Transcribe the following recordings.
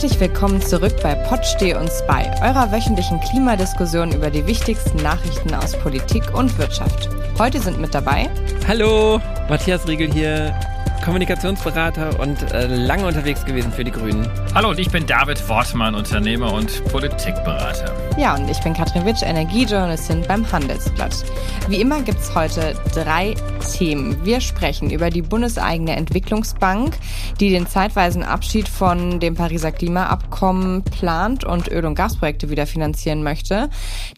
Herzlich willkommen zurück bei Pod Steh uns bei, eurer wöchentlichen Klimadiskussion über die wichtigsten Nachrichten aus Politik und Wirtschaft. Heute sind mit dabei. Hallo, Matthias Riegel hier. Kommunikationsberater und äh, lange unterwegs gewesen für die Grünen. Hallo und ich bin David Wortmann, Unternehmer und Politikberater. Ja, und ich bin Katrin Witsch, Energiejournalistin beim Handelsblatt. Wie immer gibt es heute drei Themen. Wir sprechen über die bundeseigene Entwicklungsbank, die den zeitweisen Abschied von dem Pariser Klimaabkommen plant und Öl- und Gasprojekte wieder finanzieren möchte,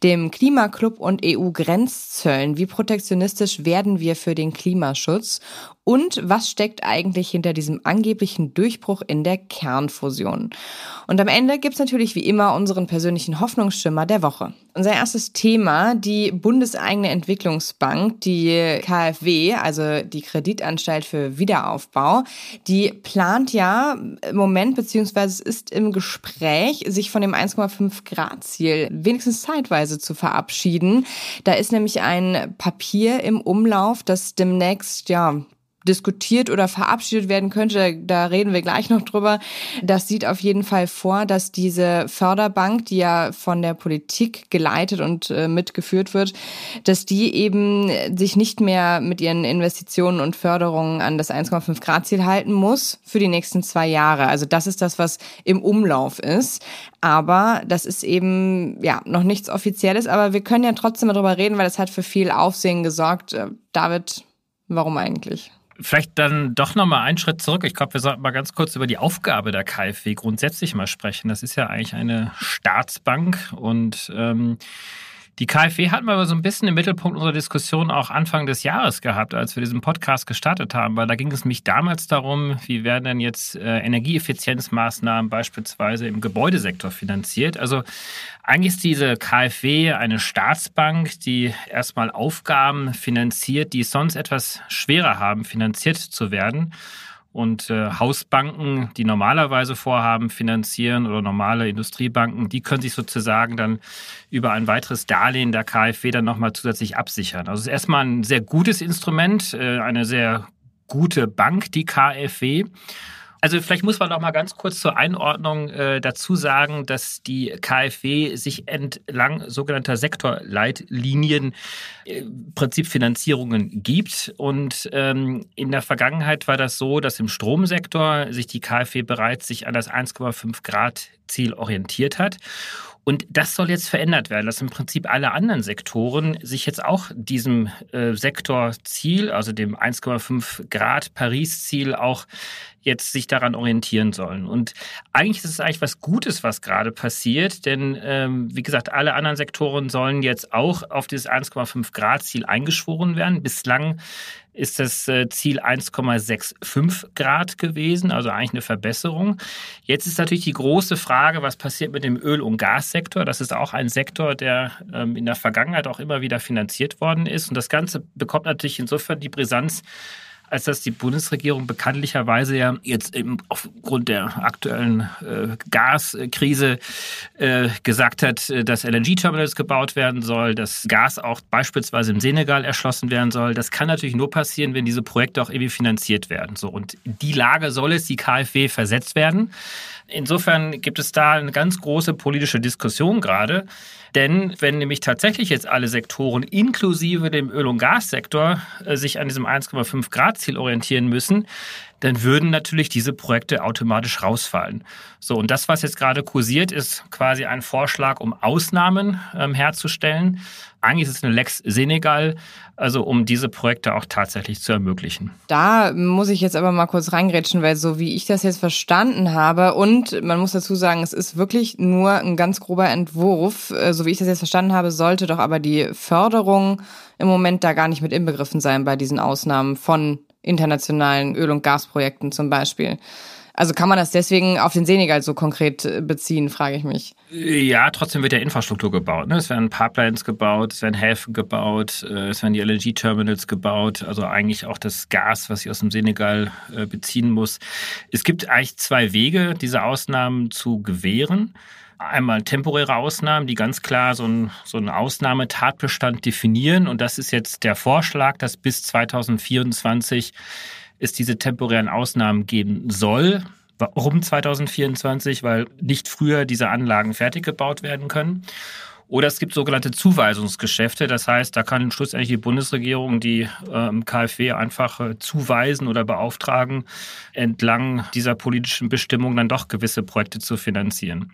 dem Klimaclub und EU-Grenzzöllen. Wie protektionistisch werden wir für den Klimaschutz? Und was steckt eigentlich hinter diesem angeblichen Durchbruch in der Kernfusion? Und am Ende gibt's natürlich wie immer unseren persönlichen Hoffnungsschimmer der Woche. Unser erstes Thema, die bundeseigene Entwicklungsbank, die KfW, also die Kreditanstalt für Wiederaufbau, die plant ja im Moment, beziehungsweise ist im Gespräch, sich von dem 1,5 Grad Ziel wenigstens zeitweise zu verabschieden. Da ist nämlich ein Papier im Umlauf, das demnächst, ja, diskutiert oder verabschiedet werden könnte, da reden wir gleich noch drüber. Das sieht auf jeden Fall vor, dass diese Förderbank, die ja von der Politik geleitet und äh, mitgeführt wird, dass die eben sich nicht mehr mit ihren Investitionen und Förderungen an das 1,5 Grad Ziel halten muss für die nächsten zwei Jahre. Also das ist das, was im Umlauf ist. Aber das ist eben ja noch nichts Offizielles. Aber wir können ja trotzdem mal drüber reden, weil das hat für viel Aufsehen gesorgt. Äh, David, warum eigentlich? Vielleicht dann doch nochmal einen Schritt zurück. Ich glaube, wir sollten mal ganz kurz über die Aufgabe der KfW grundsätzlich mal sprechen. Das ist ja eigentlich eine Staatsbank und ähm, die KfW hatten wir aber so ein bisschen im Mittelpunkt unserer Diskussion auch Anfang des Jahres gehabt, als wir diesen Podcast gestartet haben, weil da ging es mich damals darum, wie werden denn jetzt äh, Energieeffizienzmaßnahmen beispielsweise im Gebäudesektor finanziert. Also eigentlich ist diese KfW eine Staatsbank, die erstmal Aufgaben finanziert, die sonst etwas schwerer haben, finanziert zu werden. Und äh, Hausbanken, die normalerweise Vorhaben finanzieren oder normale Industriebanken, die können sich sozusagen dann über ein weiteres Darlehen der KfW dann nochmal zusätzlich absichern. Also es ist erstmal ein sehr gutes Instrument, äh, eine sehr gute Bank, die KfW. Also vielleicht muss man noch mal ganz kurz zur Einordnung äh, dazu sagen, dass die KfW sich entlang sogenannter Sektorleitlinien äh, Prinzipfinanzierungen gibt. Und ähm, in der Vergangenheit war das so, dass im Stromsektor sich die KfW bereits sich an das 1,5 Grad Ziel orientiert hat. Und das soll jetzt verändert werden, dass im Prinzip alle anderen Sektoren sich jetzt auch diesem äh, Sektorziel, also dem 1,5 Grad Paris-Ziel auch jetzt sich daran orientieren sollen. Und eigentlich ist es eigentlich was Gutes, was gerade passiert, denn ähm, wie gesagt, alle anderen Sektoren sollen jetzt auch auf dieses 1,5 Grad Ziel eingeschworen werden. Bislang ist das äh, Ziel 1,65 Grad gewesen, also eigentlich eine Verbesserung. Jetzt ist natürlich die große Frage, was passiert mit dem Öl- und Gassektor? Das ist auch ein Sektor, der ähm, in der Vergangenheit auch immer wieder finanziert worden ist. Und das Ganze bekommt natürlich insofern die Brisanz, als dass die Bundesregierung bekanntlicherweise ja jetzt aufgrund der aktuellen äh, Gaskrise äh, gesagt hat, äh, dass LNG-Terminals gebaut werden soll, dass Gas auch beispielsweise im Senegal erschlossen werden soll. Das kann natürlich nur passieren, wenn diese Projekte auch irgendwie finanziert werden. So und die Lage soll es die KfW versetzt werden. Insofern gibt es da eine ganz große politische Diskussion gerade. Denn wenn nämlich tatsächlich jetzt alle Sektoren inklusive dem Öl- und Gassektor äh, sich an diesem 1,5 Grad Ziel orientieren müssen, dann würden natürlich diese Projekte automatisch rausfallen. So, und das, was jetzt gerade kursiert, ist quasi ein Vorschlag, um Ausnahmen ähm, herzustellen. Eigentlich ist es eine Lex Senegal, also um diese Projekte auch tatsächlich zu ermöglichen. Da muss ich jetzt aber mal kurz reingrätschen, weil so wie ich das jetzt verstanden habe und man muss dazu sagen, es ist wirklich nur ein ganz grober Entwurf. Äh, so wie ich das jetzt verstanden habe, sollte doch aber die Förderung im Moment da gar nicht mit inbegriffen sein bei diesen Ausnahmen von internationalen Öl- und Gasprojekten zum Beispiel. Also kann man das deswegen auf den Senegal so konkret äh, beziehen, frage ich mich. Ja, trotzdem wird ja Infrastruktur gebaut. Ne? Es werden Pipelines gebaut, es werden Häfen gebaut, äh, es werden die LNG-Terminals gebaut, also eigentlich auch das Gas, was ich aus dem Senegal äh, beziehen muss. Es gibt eigentlich zwei Wege, diese Ausnahmen zu gewähren einmal temporäre Ausnahmen, die ganz klar so einen, so einen Ausnahmetatbestand definieren. Und das ist jetzt der Vorschlag, dass bis 2024 es diese temporären Ausnahmen geben soll. Warum 2024? Weil nicht früher diese Anlagen fertig gebaut werden können. Oder es gibt sogenannte Zuweisungsgeschäfte. Das heißt, da kann schlussendlich die Bundesregierung die ähm, KfW einfach äh, zuweisen oder beauftragen, entlang dieser politischen Bestimmung dann doch gewisse Projekte zu finanzieren.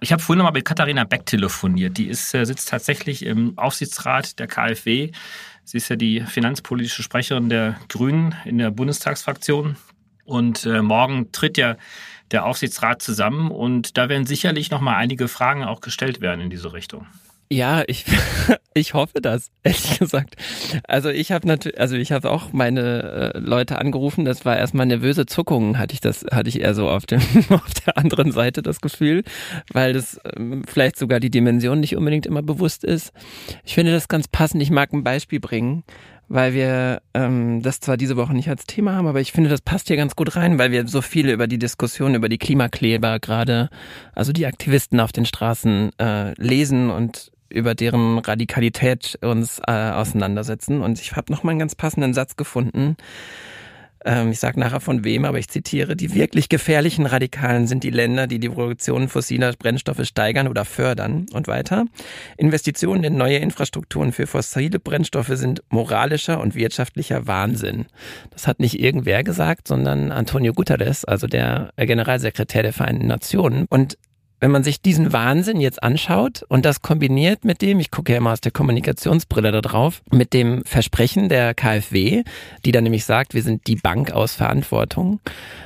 Ich habe vorhin noch mal mit Katharina Beck telefoniert. Die ist, äh, sitzt tatsächlich im Aufsichtsrat der KfW. Sie ist ja die finanzpolitische Sprecherin der Grünen in der Bundestagsfraktion. Und äh, morgen tritt ja der Aufsichtsrat zusammen und da werden sicherlich noch mal einige Fragen auch gestellt werden in diese Richtung. Ja, ich, ich hoffe das, ehrlich gesagt. Also ich habe natürlich, also ich habe auch meine äh, Leute angerufen, das war erstmal nervöse Zuckungen, hatte ich das, hatte ich eher so auf dem, auf der anderen Seite das Gefühl, weil das ähm, vielleicht sogar die Dimension nicht unbedingt immer bewusst ist. Ich finde das ganz passend, ich mag ein Beispiel bringen weil wir ähm, das zwar diese Woche nicht als Thema haben, aber ich finde, das passt hier ganz gut rein, weil wir so viele über die Diskussion über die Klimakleber gerade, also die Aktivisten auf den Straßen äh, lesen und über deren Radikalität uns äh, auseinandersetzen. Und ich habe noch mal einen ganz passenden Satz gefunden, ähm, ich sage nachher von wem, aber ich zitiere, die wirklich gefährlichen Radikalen sind die Länder, die die Produktion fossiler Brennstoffe steigern oder fördern. Und weiter. Investitionen in neue Infrastrukturen für fossile Brennstoffe sind moralischer und wirtschaftlicher Wahnsinn. Das hat nicht irgendwer gesagt, sondern Antonio Guterres, also der Generalsekretär der Vereinten Nationen. Und wenn man sich diesen Wahnsinn jetzt anschaut und das kombiniert mit dem, ich gucke ja immer aus der Kommunikationsbrille da drauf, mit dem Versprechen der KfW, die dann nämlich sagt, wir sind die Bank aus Verantwortung,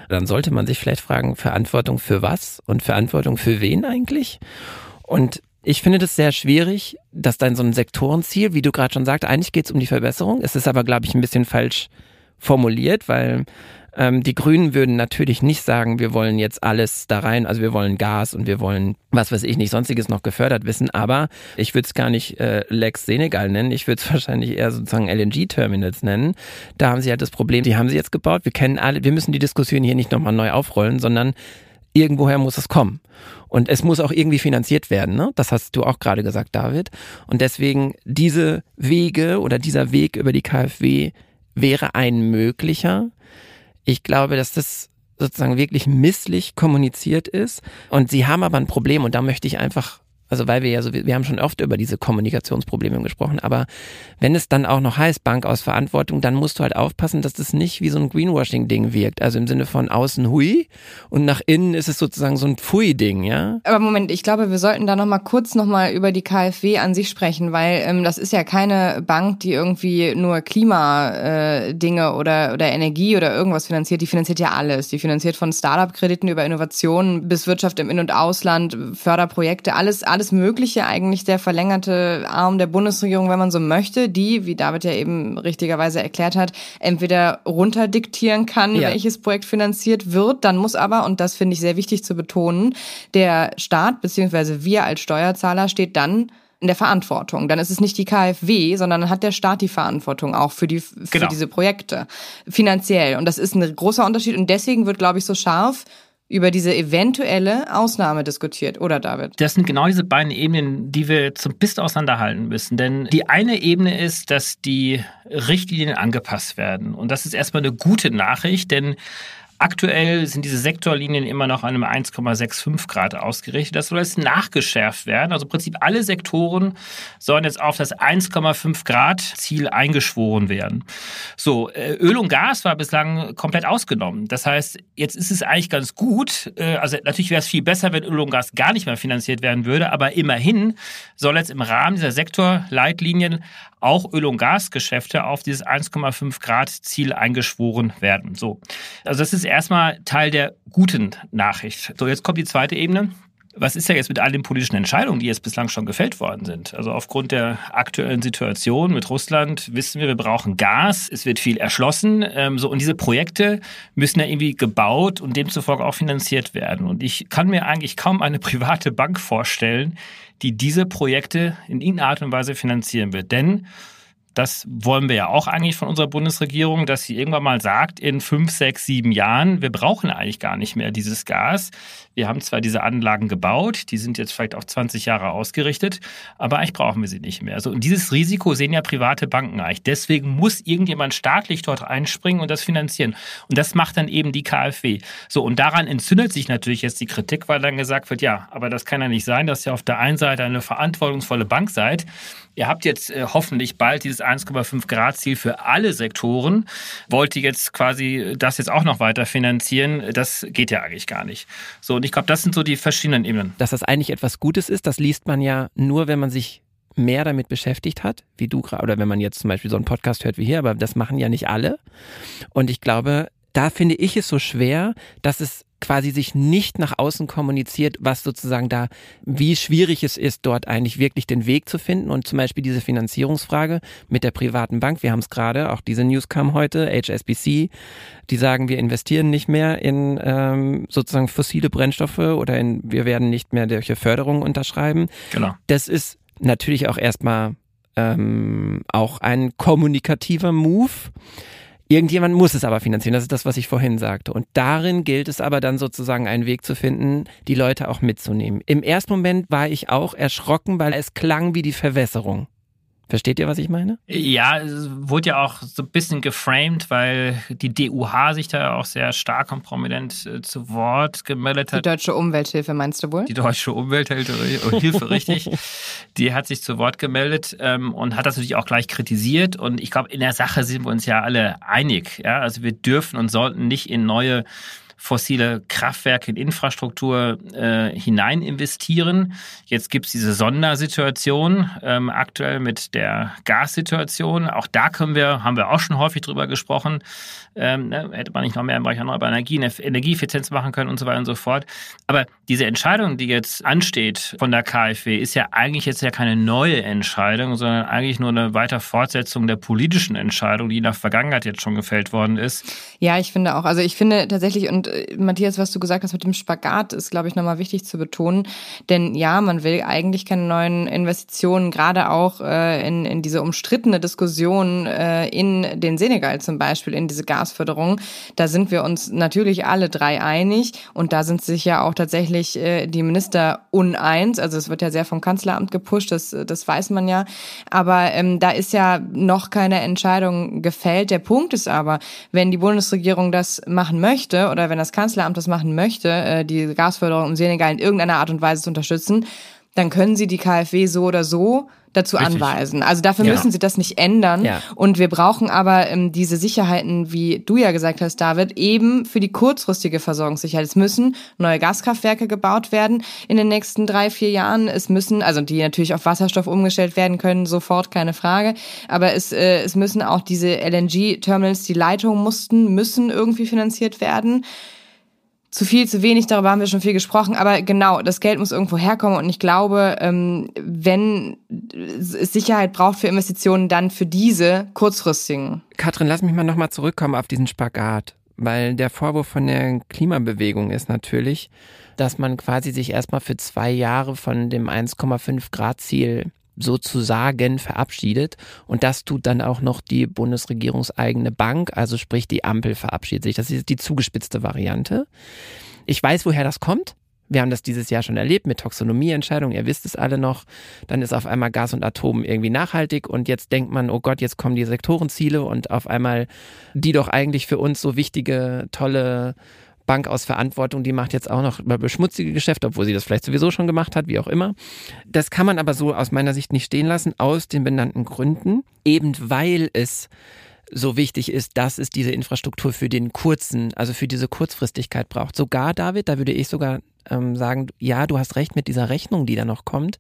dann sollte man sich vielleicht fragen, Verantwortung für was und Verantwortung für wen eigentlich? Und ich finde das sehr schwierig, dass dann so ein Sektorenziel, wie du gerade schon sagst, eigentlich geht es um die Verbesserung. Es ist aber, glaube ich, ein bisschen falsch formuliert, weil ähm, die Grünen würden natürlich nicht sagen, wir wollen jetzt alles da rein, also wir wollen Gas und wir wollen, was weiß ich nicht, sonstiges noch gefördert wissen, aber ich würde es gar nicht äh, Lex Senegal nennen, ich würde es wahrscheinlich eher sozusagen LNG-Terminals nennen. Da haben sie halt das Problem, die haben sie jetzt gebaut, wir kennen alle, wir müssen die Diskussion hier nicht nochmal neu aufrollen, sondern irgendwoher muss es kommen. Und es muss auch irgendwie finanziert werden, ne? Das hast du auch gerade gesagt, David. Und deswegen diese Wege oder dieser Weg über die KfW wäre ein möglicher. Ich glaube, dass das sozusagen wirklich misslich kommuniziert ist. Und sie haben aber ein Problem und da möchte ich einfach also weil wir ja so, wir haben schon oft über diese Kommunikationsprobleme gesprochen, aber wenn es dann auch noch heißt Bank aus Verantwortung, dann musst du halt aufpassen, dass das nicht wie so ein Greenwashing-Ding wirkt. Also im Sinne von außen hui und nach innen ist es sozusagen so ein Pfui-Ding, ja? Aber Moment, ich glaube, wir sollten da nochmal kurz nochmal über die KfW an sich sprechen, weil ähm, das ist ja keine Bank, die irgendwie nur Klimadinge äh, oder, oder Energie oder irgendwas finanziert. Die finanziert ja alles. Die finanziert von Startup-Krediten über Innovationen bis Wirtschaft im In- und Ausland, Förderprojekte, alles, alles alles Mögliche eigentlich der verlängerte Arm der Bundesregierung, wenn man so möchte, die, wie David ja eben richtigerweise erklärt hat, entweder runterdiktieren kann, ja. welches Projekt finanziert wird, dann muss aber, und das finde ich sehr wichtig zu betonen, der Staat beziehungsweise wir als Steuerzahler steht dann in der Verantwortung. Dann ist es nicht die KfW, sondern dann hat der Staat die Verantwortung auch für die für genau. diese Projekte finanziell. Und das ist ein großer Unterschied. Und deswegen wird, glaube ich, so scharf über diese eventuelle Ausnahme diskutiert, oder David? Das sind genau diese beiden Ebenen, die wir zum Bist auseinanderhalten müssen. Denn die eine Ebene ist, dass die Richtlinien angepasst werden. Und das ist erstmal eine gute Nachricht, denn Aktuell sind diese Sektorlinien immer noch an einem 1,65 Grad ausgerichtet. Das soll jetzt nachgeschärft werden. Also im Prinzip alle Sektoren sollen jetzt auf das 1,5 Grad Ziel eingeschworen werden. So, äh, Öl und Gas war bislang komplett ausgenommen. Das heißt, jetzt ist es eigentlich ganz gut. Äh, also natürlich wäre es viel besser, wenn Öl und Gas gar nicht mehr finanziert werden würde. Aber immerhin soll jetzt im Rahmen dieser Sektorleitlinien auch Öl- und Gasgeschäfte auf dieses 1,5 Grad Ziel eingeschworen werden. So. Also das ist erstmal Teil der guten Nachricht. So, jetzt kommt die zweite Ebene. Was ist ja jetzt mit all den politischen Entscheidungen, die jetzt bislang schon gefällt worden sind? Also aufgrund der aktuellen Situation mit Russland wissen wir, wir brauchen Gas, es wird viel erschlossen. Ähm, so und diese Projekte müssen ja irgendwie gebaut und demzufolge auch finanziert werden. Und ich kann mir eigentlich kaum eine private Bank vorstellen, die diese Projekte in irgendeiner Art und Weise finanzieren wird. Denn das wollen wir ja auch eigentlich von unserer Bundesregierung, dass sie irgendwann mal sagt, in fünf, sechs, sieben Jahren, wir brauchen eigentlich gar nicht mehr dieses Gas. Wir haben zwar diese Anlagen gebaut, die sind jetzt vielleicht auch 20 Jahre ausgerichtet, aber eigentlich brauchen wir sie nicht mehr. Also, und dieses Risiko sehen ja private Banken eigentlich. Deswegen muss irgendjemand staatlich dort einspringen und das finanzieren. Und das macht dann eben die KfW. So, und daran entzündet sich natürlich jetzt die Kritik, weil dann gesagt wird, ja, aber das kann ja nicht sein, dass ihr auf der einen Seite eine verantwortungsvolle Bank seid. Ihr habt jetzt äh, hoffentlich bald dieses 1,5 Grad Ziel für alle Sektoren. Wollt ihr jetzt quasi das jetzt auch noch weiter finanzieren? Das geht ja eigentlich gar nicht. So, und ich glaube, das sind so die verschiedenen Ebenen. Dass das eigentlich etwas Gutes ist, das liest man ja nur, wenn man sich mehr damit beschäftigt hat, wie du gerade, oder wenn man jetzt zum Beispiel so einen Podcast hört wie hier, aber das machen ja nicht alle. Und ich glaube, da finde ich es so schwer, dass es quasi sich nicht nach außen kommuniziert, was sozusagen da, wie schwierig es ist, dort eigentlich wirklich den Weg zu finden. Und zum Beispiel diese Finanzierungsfrage mit der privaten Bank, wir haben es gerade, auch diese News kam heute, HSBC, die sagen, wir investieren nicht mehr in ähm, sozusagen fossile Brennstoffe oder in, wir werden nicht mehr solche Förderungen unterschreiben. Genau. Das ist natürlich auch erstmal ähm, auch ein kommunikativer Move. Irgendjemand muss es aber finanzieren. Das ist das, was ich vorhin sagte. Und darin gilt es aber dann sozusagen einen Weg zu finden, die Leute auch mitzunehmen. Im ersten Moment war ich auch erschrocken, weil es klang wie die Verwässerung. Versteht ihr, was ich meine? Ja, es wurde ja auch so ein bisschen geframed, weil die DUH sich da auch sehr stark und prominent äh, zu Wort gemeldet hat. Die Deutsche Umwelthilfe meinst du wohl? Die Deutsche Umwelthilfe, Hilfe, richtig. Die hat sich zu Wort gemeldet ähm, und hat das natürlich auch gleich kritisiert. Und ich glaube, in der Sache sind wir uns ja alle einig. Ja? Also wir dürfen und sollten nicht in neue fossile Kraftwerke in Infrastruktur äh, hinein investieren. Jetzt gibt es diese Sondersituation ähm, aktuell mit der Gassituation. Auch da können wir, haben wir auch schon häufig drüber gesprochen, ähm, ne, hätte man nicht noch mehr im Bereich erneuerbare Energien, Energieeffizienz machen können und so weiter und so fort. Aber diese Entscheidung, die jetzt ansteht von der KfW, ist ja eigentlich jetzt ja keine neue Entscheidung, sondern eigentlich nur eine weiter Fortsetzung der politischen Entscheidung, die in der Vergangenheit jetzt schon gefällt worden ist. Ja, ich finde auch. Also ich finde tatsächlich, und Matthias, was du gesagt hast mit dem Spagat, ist, glaube ich, nochmal wichtig zu betonen. Denn ja, man will eigentlich keine neuen Investitionen, gerade auch äh, in, in diese umstrittene Diskussion äh, in den Senegal zum Beispiel, in diese Gasförderung. Da sind wir uns natürlich alle drei einig. Und da sind sich ja auch tatsächlich äh, die Minister uneins. Also es wird ja sehr vom Kanzleramt gepusht, das, das weiß man ja. Aber ähm, da ist ja noch keine Entscheidung gefällt. Der Punkt ist aber, wenn die Bundesregierung das machen möchte oder wenn das Kanzleramt das machen möchte, äh, die Gasförderung im Senegal in irgendeiner Art und Weise zu unterstützen, dann können sie die KfW so oder so dazu Richtig. anweisen. Also dafür ja. müssen sie das nicht ändern. Ja. Und wir brauchen aber ähm, diese Sicherheiten, wie du ja gesagt hast, David, eben für die kurzfristige Versorgungssicherheit. Es müssen neue Gaskraftwerke gebaut werden in den nächsten drei, vier Jahren. Es müssen, also die natürlich auf Wasserstoff umgestellt werden können, sofort, keine Frage. Aber es, äh, es müssen auch diese LNG-Terminals, die Leitungen mussten, müssen irgendwie finanziert werden zu viel, zu wenig, darüber haben wir schon viel gesprochen, aber genau, das Geld muss irgendwo herkommen und ich glaube, ähm, wenn es Sicherheit braucht für Investitionen, dann für diese kurzfristigen. Katrin, lass mich mal nochmal zurückkommen auf diesen Spagat, weil der Vorwurf von der Klimabewegung ist natürlich, dass man quasi sich erstmal für zwei Jahre von dem 1,5 Grad Ziel sozusagen verabschiedet. Und das tut dann auch noch die bundesregierungseigene Bank, also sprich die Ampel verabschiedet sich. Das ist die zugespitzte Variante. Ich weiß, woher das kommt. Wir haben das dieses Jahr schon erlebt mit Taxonomieentscheidungen, ihr wisst es alle noch. Dann ist auf einmal Gas und Atom irgendwie nachhaltig und jetzt denkt man, oh Gott, jetzt kommen die Sektorenziele und auf einmal die doch eigentlich für uns so wichtige, tolle Bank aus Verantwortung, die macht jetzt auch noch beschmutzige Geschäfte, obwohl sie das vielleicht sowieso schon gemacht hat, wie auch immer. Das kann man aber so aus meiner Sicht nicht stehen lassen, aus den benannten Gründen, eben weil es so wichtig ist, dass es diese Infrastruktur für den kurzen, also für diese Kurzfristigkeit braucht. Sogar, David, da würde ich sogar ähm, sagen, ja, du hast recht mit dieser Rechnung, die da noch kommt.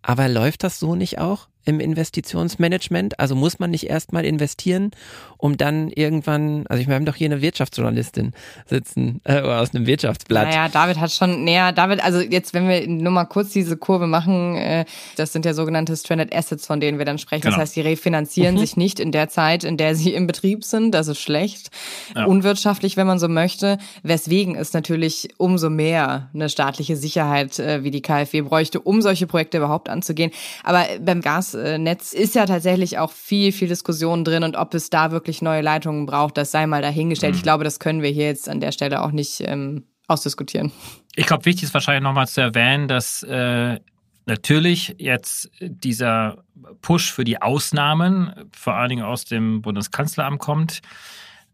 Aber läuft das so nicht auch? Im Investitionsmanagement? Also muss man nicht erstmal investieren, um dann irgendwann, also ich meine, wir haben doch hier eine Wirtschaftsjournalistin sitzen, äh, aus einem Wirtschaftsblatt. Naja, David hat schon, näher, David, also jetzt, wenn wir nur mal kurz diese Kurve machen, äh, das sind ja sogenannte Stranded Assets, von denen wir dann sprechen. Genau. Das heißt, die refinanzieren mhm. sich nicht in der Zeit, in der sie im Betrieb sind. Das ist schlecht, ja. unwirtschaftlich, wenn man so möchte. Weswegen es natürlich umso mehr eine staatliche Sicherheit äh, wie die KfW bräuchte, um solche Projekte überhaupt anzugehen. Aber beim Gas Gasnetz ist ja tatsächlich auch viel, viel Diskussion drin und ob es da wirklich neue Leitungen braucht, das sei mal dahingestellt. Mhm. Ich glaube, das können wir hier jetzt an der Stelle auch nicht ähm, ausdiskutieren. Ich glaube, wichtig ist wahrscheinlich nochmal zu erwähnen, dass äh, natürlich jetzt dieser Push für die Ausnahmen vor allen Dingen aus dem Bundeskanzleramt kommt.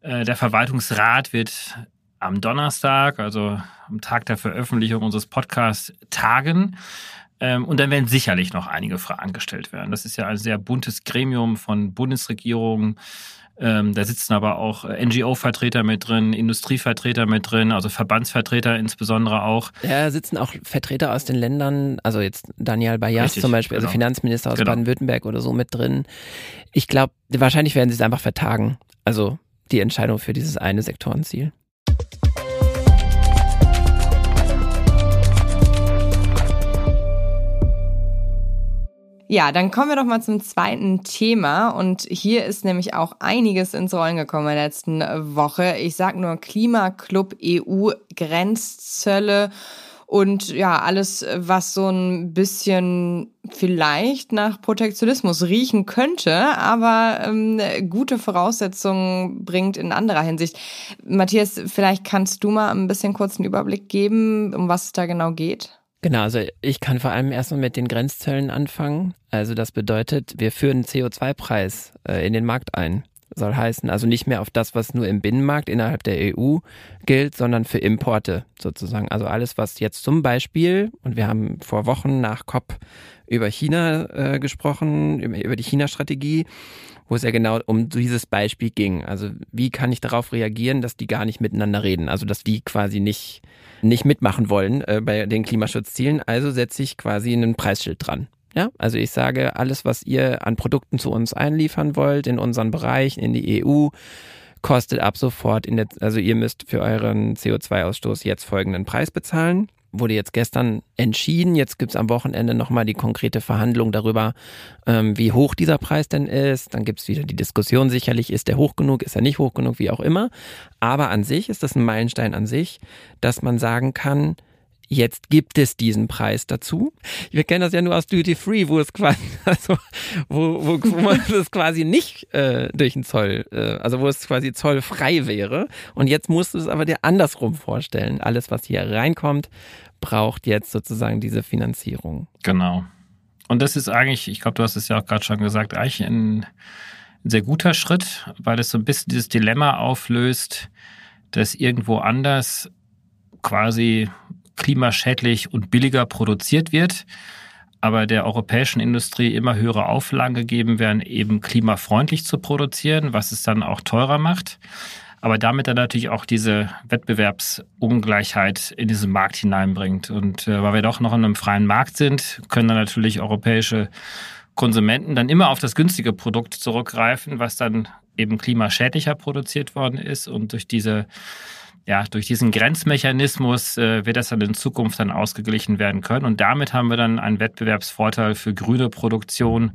Äh, der Verwaltungsrat wird am Donnerstag, also am Tag der Veröffentlichung unseres Podcasts, tagen. Ähm, und dann werden sicherlich noch einige Fragen gestellt werden. Das ist ja ein sehr buntes Gremium von Bundesregierungen. Ähm, da sitzen aber auch NGO-Vertreter mit drin, Industrievertreter mit drin, also Verbandsvertreter insbesondere auch. Ja, sitzen auch Vertreter aus den Ländern, also jetzt Daniel Bayas Richtig, zum Beispiel, also genau. Finanzminister aus genau. Baden-Württemberg oder so mit drin. Ich glaube, wahrscheinlich werden sie es einfach vertagen. Also die Entscheidung für dieses eine Sektorenziel. Ja, dann kommen wir doch mal zum zweiten Thema. Und hier ist nämlich auch einiges ins Rollen gekommen in der letzten Woche. Ich sag nur Klimaclub EU, Grenzzölle und ja, alles, was so ein bisschen vielleicht nach Protektionismus riechen könnte, aber ähm, gute Voraussetzungen bringt in anderer Hinsicht. Matthias, vielleicht kannst du mal ein bisschen kurz einen Überblick geben, um was es da genau geht? Genau, also ich kann vor allem erstmal mit den Grenzzöllen anfangen. Also das bedeutet, wir führen CO2-Preis äh, in den Markt ein. Soll heißen, also nicht mehr auf das, was nur im Binnenmarkt innerhalb der EU gilt, sondern für Importe sozusagen. Also alles, was jetzt zum Beispiel, und wir haben vor Wochen nach COP über China äh, gesprochen, über die China-Strategie, wo es ja genau um dieses Beispiel ging. Also wie kann ich darauf reagieren, dass die gar nicht miteinander reden? Also dass die quasi nicht nicht mitmachen wollen äh, bei den Klimaschutzzielen. Also setze ich quasi einen Preisschild dran. Ja, also ich sage, alles, was ihr an Produkten zu uns einliefern wollt, in unseren Bereich, in die EU, kostet ab sofort in der, also ihr müsst für euren CO2-Ausstoß jetzt folgenden Preis bezahlen wurde jetzt gestern entschieden. Jetzt gibt's am Wochenende nochmal die konkrete Verhandlung darüber, ähm, wie hoch dieser Preis denn ist. Dann gibt's wieder die Diskussion sicherlich, ist der hoch genug, ist er nicht hoch genug, wie auch immer. Aber an sich ist das ein Meilenstein an sich, dass man sagen kann, Jetzt gibt es diesen Preis dazu. Wir kennen das ja nur aus Duty Free, wo es quasi, also wo, wo, wo man das quasi nicht äh, durch den Zoll, äh, also wo es quasi zollfrei wäre. Und jetzt musst du es aber dir andersrum vorstellen. Alles, was hier reinkommt, braucht jetzt sozusagen diese Finanzierung. Genau. Und das ist eigentlich, ich glaube, du hast es ja auch gerade schon gesagt, eigentlich ein, ein sehr guter Schritt, weil es so ein bisschen dieses Dilemma auflöst, dass irgendwo anders quasi klimaschädlich und billiger produziert wird, aber der europäischen Industrie immer höhere Auflagen gegeben werden, eben klimafreundlich zu produzieren, was es dann auch teurer macht aber damit dann natürlich auch diese Wettbewerbsungleichheit in diesen Markt hineinbringt. Und äh, weil wir doch noch in einem freien Markt sind, können dann natürlich europäische Konsumenten dann immer auf das günstige Produkt zurückgreifen, was dann eben klimaschädlicher produziert worden ist und durch diese ja, durch diesen Grenzmechanismus äh, wird das dann in Zukunft dann ausgeglichen werden können. Und damit haben wir dann einen Wettbewerbsvorteil für grüne Produktion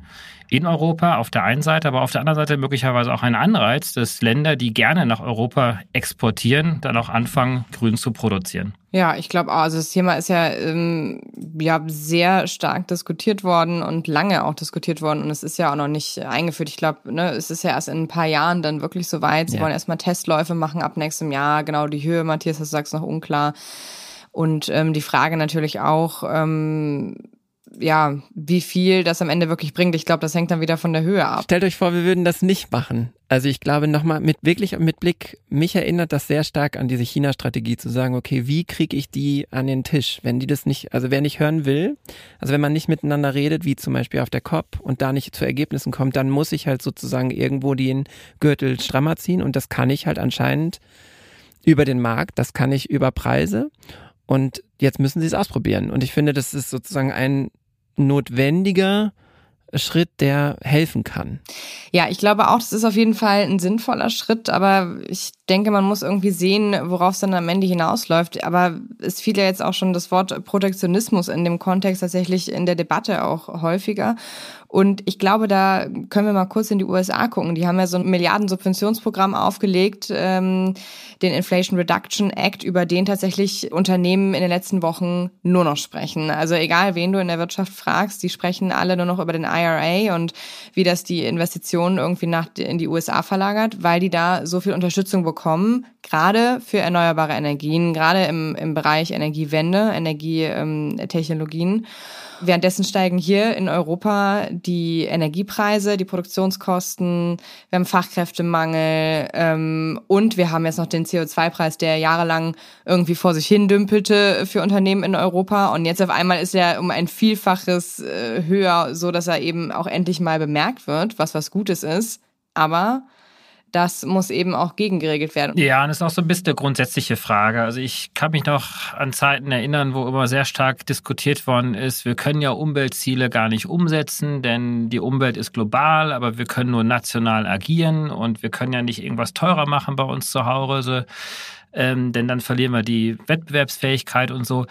in Europa auf der einen Seite, aber auf der anderen Seite möglicherweise auch ein Anreiz, dass Länder, die gerne nach Europa exportieren, dann auch anfangen, grün zu produzieren. Ja, ich glaube auch. Also das Thema ist ja, ähm, ja sehr stark diskutiert worden und lange auch diskutiert worden und es ist ja auch noch nicht eingeführt. Ich glaube, ne, es ist ja erst in ein paar Jahren dann wirklich soweit. Sie ja. wollen erstmal Testläufe machen ab nächstem Jahr. Genau die Höhe, Matthias, du sagst noch unklar. Und ähm, die Frage natürlich auch, ähm, ja, wie viel das am Ende wirklich bringt. Ich glaube, das hängt dann wieder von der Höhe ab. Stellt euch vor, wir würden das nicht machen. Also ich glaube nochmal mit wirklich mit Blick, mich erinnert das sehr stark an diese China-Strategie zu sagen, okay, wie kriege ich die an den Tisch? Wenn die das nicht, also wer nicht hören will, also wenn man nicht miteinander redet, wie zum Beispiel auf der COP und da nicht zu Ergebnissen kommt, dann muss ich halt sozusagen irgendwo den Gürtel strammer ziehen und das kann ich halt anscheinend über den Markt, das kann ich über Preise. Und jetzt müssen sie es ausprobieren. Und ich finde, das ist sozusagen ein notwendiger Schritt, der helfen kann. Ja, ich glaube auch, das ist auf jeden Fall ein sinnvoller Schritt, aber ich denke, man muss irgendwie sehen, worauf es dann am Ende hinausläuft. Aber es fiel ja jetzt auch schon das Wort Protektionismus in dem Kontext tatsächlich in der Debatte auch häufiger. Und ich glaube, da können wir mal kurz in die USA gucken. Die haben ja so ein Milliarden-Subventionsprogramm aufgelegt, ähm, den Inflation Reduction Act, über den tatsächlich Unternehmen in den letzten Wochen nur noch sprechen. Also egal, wen du in der Wirtschaft fragst, die sprechen alle nur noch über den IRA und wie das die Investitionen irgendwie nach in die USA verlagert, weil die da so viel Unterstützung bekommen, gerade für erneuerbare Energien, gerade im, im Bereich Energiewende, Energietechnologien. Ähm, Währenddessen steigen hier in Europa die Energiepreise, die Produktionskosten, wir haben Fachkräftemangel ähm, und wir haben jetzt noch den CO2-Preis, der jahrelang irgendwie vor sich hin dümpelte für Unternehmen in Europa. Und jetzt auf einmal ist er um ein Vielfaches äh, höher, so dass er eben auch endlich mal bemerkt wird, was was Gutes ist. Aber das muss eben auch gegengeregelt werden. Ja, und das ist auch so ein bisschen eine grundsätzliche Frage. Also ich kann mich noch an Zeiten erinnern, wo immer sehr stark diskutiert worden ist, wir können ja Umweltziele gar nicht umsetzen, denn die Umwelt ist global, aber wir können nur national agieren und wir können ja nicht irgendwas teurer machen bei uns zu Hause. Ähm, denn dann verlieren wir die Wettbewerbsfähigkeit und so.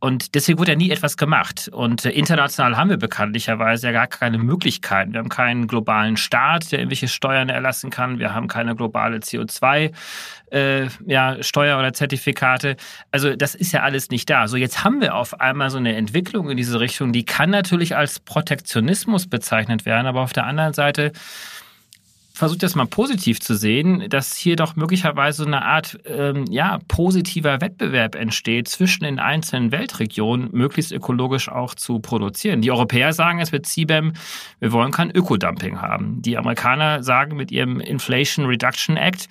Und deswegen wurde ja nie etwas gemacht. Und äh, international haben wir bekanntlicherweise ja gar keine Möglichkeiten. Wir haben keinen globalen Staat, der irgendwelche Steuern erlassen kann. Wir haben keine globale CO2 äh, ja, oder Zertifikate. Also das ist ja alles nicht da. So jetzt haben wir auf einmal so eine Entwicklung in diese Richtung, die kann natürlich als Protektionismus bezeichnet werden, aber auf der anderen Seite versucht das mal positiv zu sehen, dass hier doch möglicherweise eine Art ähm, ja, positiver Wettbewerb entsteht zwischen den einzelnen Weltregionen, möglichst ökologisch auch zu produzieren. Die Europäer sagen es mit CBAM, wir wollen kein Ökodumping haben. Die Amerikaner sagen mit ihrem Inflation Reduction Act,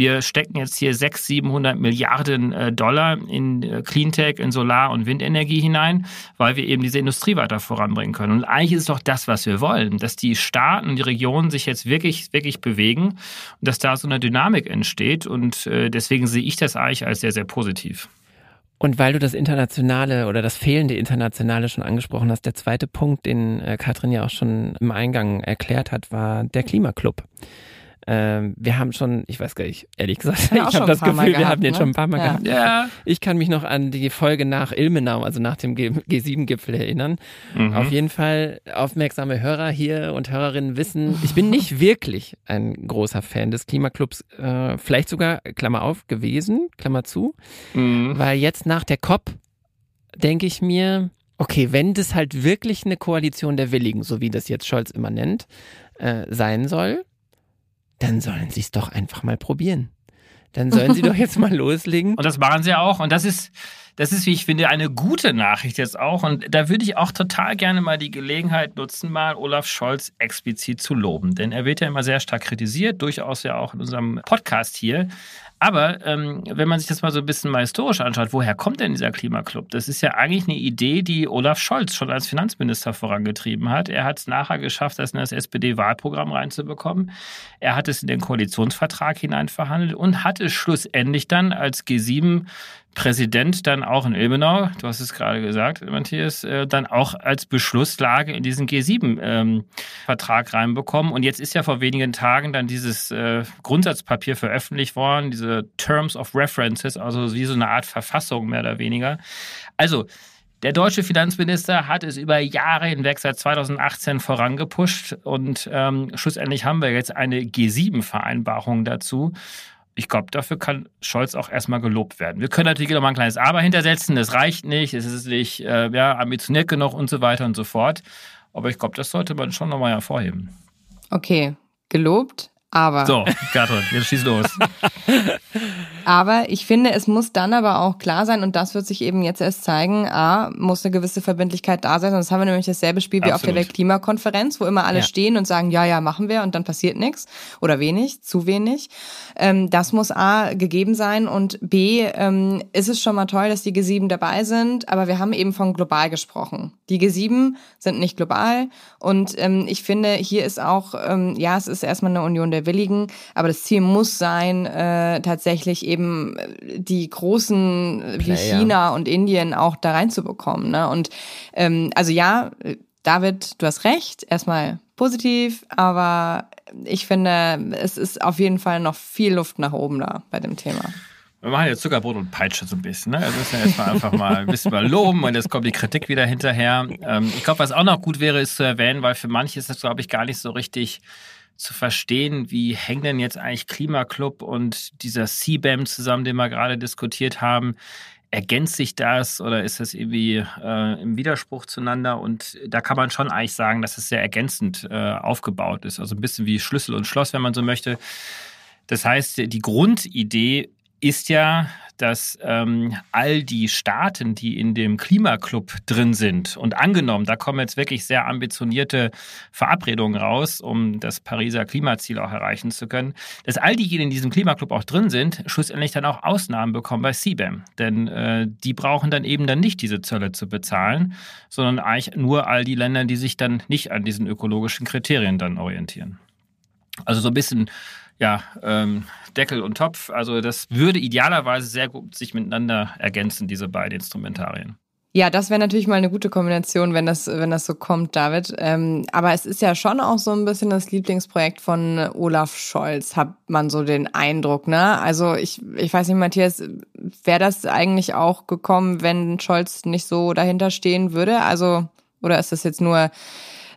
wir stecken jetzt hier 600, 700 Milliarden äh, Dollar in äh, Cleantech, in Solar- und Windenergie hinein, weil wir eben diese Industrie weiter voranbringen können. Und eigentlich ist es doch das, was wir wollen, dass die Staaten und die Regionen sich jetzt wirklich, wirklich bewegen und dass da so eine Dynamik entsteht. Und äh, deswegen sehe ich das eigentlich als sehr, sehr positiv. Und weil du das Internationale oder das fehlende Internationale schon angesprochen hast, der zweite Punkt, den Katrin ja auch schon im Eingang erklärt hat, war der Klimaclub. Ähm, wir haben schon, ich weiß gar nicht, ehrlich gesagt, ich habe das Gefühl, wir haben den ne? schon ein paar Mal ja. gehabt. Ja. Ich kann mich noch an die Folge nach Ilmenau, also nach dem G7-Gipfel erinnern. Mhm. Auf jeden Fall aufmerksame Hörer hier und Hörerinnen wissen, ich bin nicht wirklich ein großer Fan des Klimaclubs, äh, vielleicht sogar, Klammer auf, gewesen, Klammer zu, mhm. weil jetzt nach der COP denke ich mir, okay, wenn das halt wirklich eine Koalition der Willigen, so wie das jetzt Scholz immer nennt, äh, sein soll, dann sollen sie es doch einfach mal probieren. Dann sollen sie doch jetzt mal loslegen. Und das machen sie auch. Und das ist, das ist, wie ich finde, eine gute Nachricht jetzt auch. Und da würde ich auch total gerne mal die Gelegenheit nutzen, mal Olaf Scholz explizit zu loben. Denn er wird ja immer sehr stark kritisiert, durchaus ja auch in unserem Podcast hier. Aber ähm, wenn man sich das mal so ein bisschen mal historisch anschaut, woher kommt denn dieser Klimaclub? Das ist ja eigentlich eine Idee, die Olaf Scholz schon als Finanzminister vorangetrieben hat. Er hat es nachher geschafft, das in das SPD-Wahlprogramm reinzubekommen. Er hat es in den Koalitionsvertrag hineinverhandelt und hat es schlussendlich dann als G7 Präsident dann auch in Ilmenau, du hast es gerade gesagt, Matthias, äh, dann auch als Beschlusslage in diesen G7-Vertrag ähm, reinbekommen. Und jetzt ist ja vor wenigen Tagen dann dieses äh, Grundsatzpapier veröffentlicht worden, diese Terms of References, also wie so eine Art Verfassung mehr oder weniger. Also, der deutsche Finanzminister hat es über Jahre hinweg seit 2018 vorangepusht und ähm, schlussendlich haben wir jetzt eine G7-Vereinbarung dazu. Ich glaube, dafür kann Scholz auch erstmal gelobt werden. Wir können natürlich noch mal ein kleines Aber hintersetzen. Das reicht nicht, es ist nicht äh, ja, ambitioniert genug und so weiter und so fort. Aber ich glaube, das sollte man schon nochmal hervorheben. Okay, gelobt, aber. So, Katrin, jetzt schieß los. aber ich finde, es muss dann aber auch klar sein, und das wird sich eben jetzt erst zeigen, A, muss eine gewisse Verbindlichkeit da sein, sonst haben wir nämlich dasselbe Spiel wie Absolut. auf der Weltklimakonferenz, wo immer alle ja. stehen und sagen, ja, ja, machen wir, und dann passiert nichts oder wenig, zu wenig. Ähm, das muss A, gegeben sein und B, ähm, ist es schon mal toll, dass die G7 dabei sind, aber wir haben eben von global gesprochen. Die G7 sind nicht global und ähm, ich finde, hier ist auch, ähm, ja, es ist erstmal eine Union der der Willigen. Aber das Ziel muss sein, äh, tatsächlich eben äh, die großen Player. wie China und Indien auch da reinzubekommen. Ne? Und ähm, also ja, David, du hast recht. Erstmal positiv, aber ich finde, es ist auf jeden Fall noch viel Luft nach oben da bei dem Thema. Wir machen jetzt Zuckerbrot und Peitsche so ein bisschen. Ne? Also müssen wir jetzt mal einfach mal ein bisschen mal loben und jetzt kommt die Kritik wieder hinterher. Ähm, ich glaube, was auch noch gut wäre, ist zu erwähnen, weil für manche ist das, glaube ich, gar nicht so richtig zu verstehen, wie hängen denn jetzt eigentlich Klimaclub und dieser CBAM zusammen, den wir gerade diskutiert haben. Ergänzt sich das oder ist das irgendwie äh, im Widerspruch zueinander? Und da kann man schon eigentlich sagen, dass es sehr ergänzend äh, aufgebaut ist. Also ein bisschen wie Schlüssel und Schloss, wenn man so möchte. Das heißt, die Grundidee ist ja, dass ähm, all die Staaten, die in dem Klimaclub drin sind, und angenommen, da kommen jetzt wirklich sehr ambitionierte Verabredungen raus, um das Pariser Klimaziel auch erreichen zu können, dass all die, die in diesem Klimaclub auch drin sind, schlussendlich dann auch Ausnahmen bekommen bei CBAM. Denn äh, die brauchen dann eben dann nicht diese Zölle zu bezahlen, sondern eigentlich nur all die Länder, die sich dann nicht an diesen ökologischen Kriterien dann orientieren. Also so ein bisschen ja, ähm, Deckel und Topf. Also das würde idealerweise sehr gut sich miteinander ergänzen, diese beiden Instrumentarien. Ja, das wäre natürlich mal eine gute Kombination, wenn das, wenn das so kommt, David. Ähm, aber es ist ja schon auch so ein bisschen das Lieblingsprojekt von Olaf Scholz, hat man so den Eindruck, ne? Also ich, ich weiß nicht, Matthias, wäre das eigentlich auch gekommen, wenn Scholz nicht so dahinter stehen würde? Also, oder ist das jetzt nur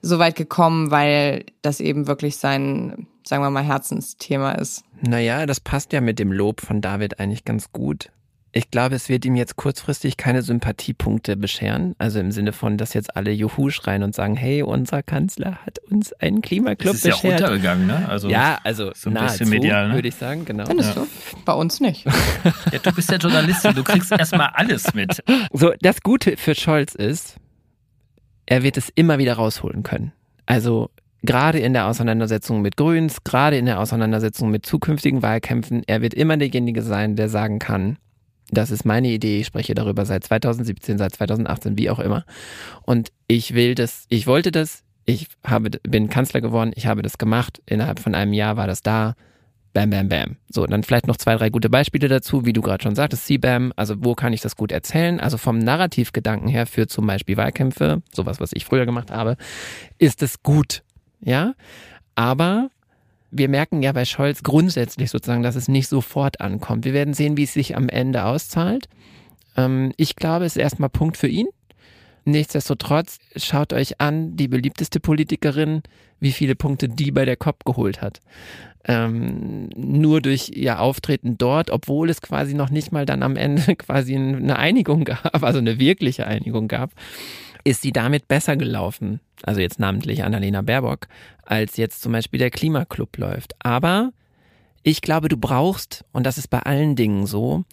so weit gekommen, weil das eben wirklich sein, sagen wir mal, Herzensthema ist. Naja, das passt ja mit dem Lob von David eigentlich ganz gut. Ich glaube, es wird ihm jetzt kurzfristig keine Sympathiepunkte bescheren. Also im Sinne von, dass jetzt alle Juhu schreien und sagen, hey, unser Kanzler hat uns einen Klimaclub beschert. Das ist ja untergegangen, ne? Also ja, also so ein nahezu, bisschen medial, ne? würde ich sagen, genau. Findest ja. du? Bei uns nicht. ja, du bist ja Journalistin, du kriegst erstmal alles mit. So, das Gute für Scholz ist, er wird es immer wieder rausholen können. Also gerade in der Auseinandersetzung mit Grüns, gerade in der Auseinandersetzung mit zukünftigen Wahlkämpfen, er wird immer derjenige sein, der sagen kann, das ist meine Idee, ich spreche darüber seit 2017, seit 2018, wie auch immer. Und ich will das, ich wollte das, ich habe, bin Kanzler geworden, ich habe das gemacht, innerhalb von einem Jahr war das da, Bam, bam, bam. So, dann vielleicht noch zwei, drei gute Beispiele dazu, wie du gerade schon sagtest, CBAM, also wo kann ich das gut erzählen? Also vom Narrativgedanken her für zum Beispiel Wahlkämpfe, sowas, was ich früher gemacht habe, ist es gut, ja? Aber wir merken ja bei Scholz grundsätzlich sozusagen, dass es nicht sofort ankommt. Wir werden sehen, wie es sich am Ende auszahlt. Ähm, ich glaube, es ist erstmal Punkt für ihn. Nichtsdestotrotz, schaut euch an, die beliebteste Politikerin, wie viele Punkte die bei der COP geholt hat ähm, nur durch ihr Auftreten dort, obwohl es quasi noch nicht mal dann am Ende quasi eine Einigung gab, also eine wirkliche Einigung gab, ist sie damit besser gelaufen, also jetzt namentlich Annalena Baerbock, als jetzt zum Beispiel der Klimaclub läuft. Aber ich glaube, du brauchst, und das ist bei allen Dingen so,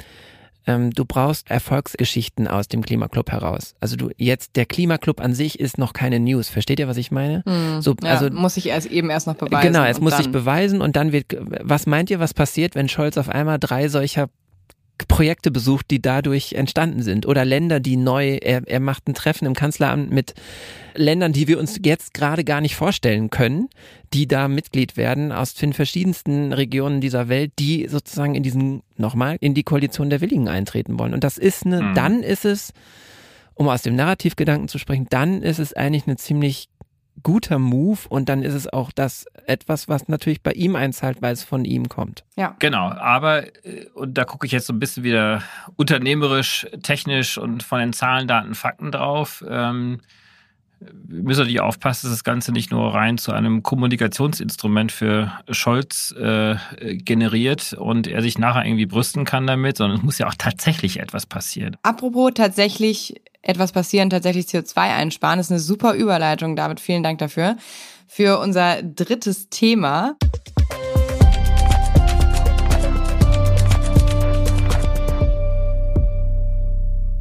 ähm, du brauchst Erfolgsgeschichten aus dem Klimaclub heraus. Also du jetzt der Klimaclub an sich ist noch keine News. Versteht ihr, was ich meine? Mhm. So, ja, also muss sich erst eben erst noch beweisen. Genau, es muss sich beweisen und dann wird. Was meint ihr, was passiert, wenn Scholz auf einmal drei solcher Projekte besucht, die dadurch entstanden sind oder Länder, die neu, er, er macht ein Treffen im Kanzleramt mit Ländern, die wir uns jetzt gerade gar nicht vorstellen können, die da Mitglied werden aus den verschiedensten Regionen dieser Welt, die sozusagen in diesen, nochmal, in die Koalition der Willigen eintreten wollen. Und das ist eine, mhm. dann ist es, um aus dem Narrativgedanken zu sprechen, dann ist es eigentlich eine ziemlich guter Move und dann ist es auch das etwas, was natürlich bei ihm einzahlt, weil es von ihm kommt. Ja. Genau, aber äh, und da gucke ich jetzt so ein bisschen wieder unternehmerisch, technisch und von den Zahlen, Daten, Fakten drauf. Ähm, wir müssen natürlich aufpassen, dass das Ganze nicht nur rein zu einem Kommunikationsinstrument für Scholz äh, generiert und er sich nachher irgendwie brüsten kann damit, sondern es muss ja auch tatsächlich etwas passieren. Apropos tatsächlich etwas passieren, tatsächlich CO2 einsparen, das ist eine super Überleitung, David. Vielen Dank dafür. Für unser drittes Thema.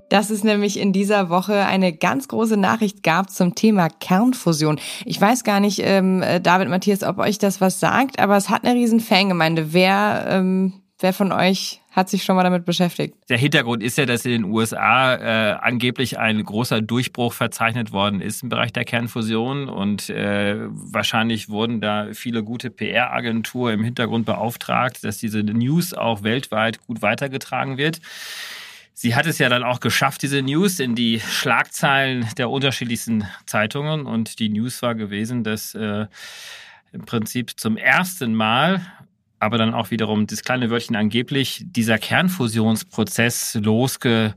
Dass es nämlich in dieser Woche eine ganz große Nachricht gab zum Thema Kernfusion. Ich weiß gar nicht, ähm, David Matthias, ob euch das was sagt, aber es hat eine riesen Fangemeinde. Wer, ähm, wer von euch hat sich schon mal damit beschäftigt? Der Hintergrund ist ja, dass in den USA äh, angeblich ein großer Durchbruch verzeichnet worden ist im Bereich der Kernfusion und äh, wahrscheinlich wurden da viele gute PR-Agenturen im Hintergrund beauftragt, dass diese News auch weltweit gut weitergetragen wird. Sie hat es ja dann auch geschafft, diese News in die Schlagzeilen der unterschiedlichsten Zeitungen. Und die News war gewesen, dass äh, im Prinzip zum ersten Mal, aber dann auch wiederum das kleine Wörtchen angeblich, dieser Kernfusionsprozess losge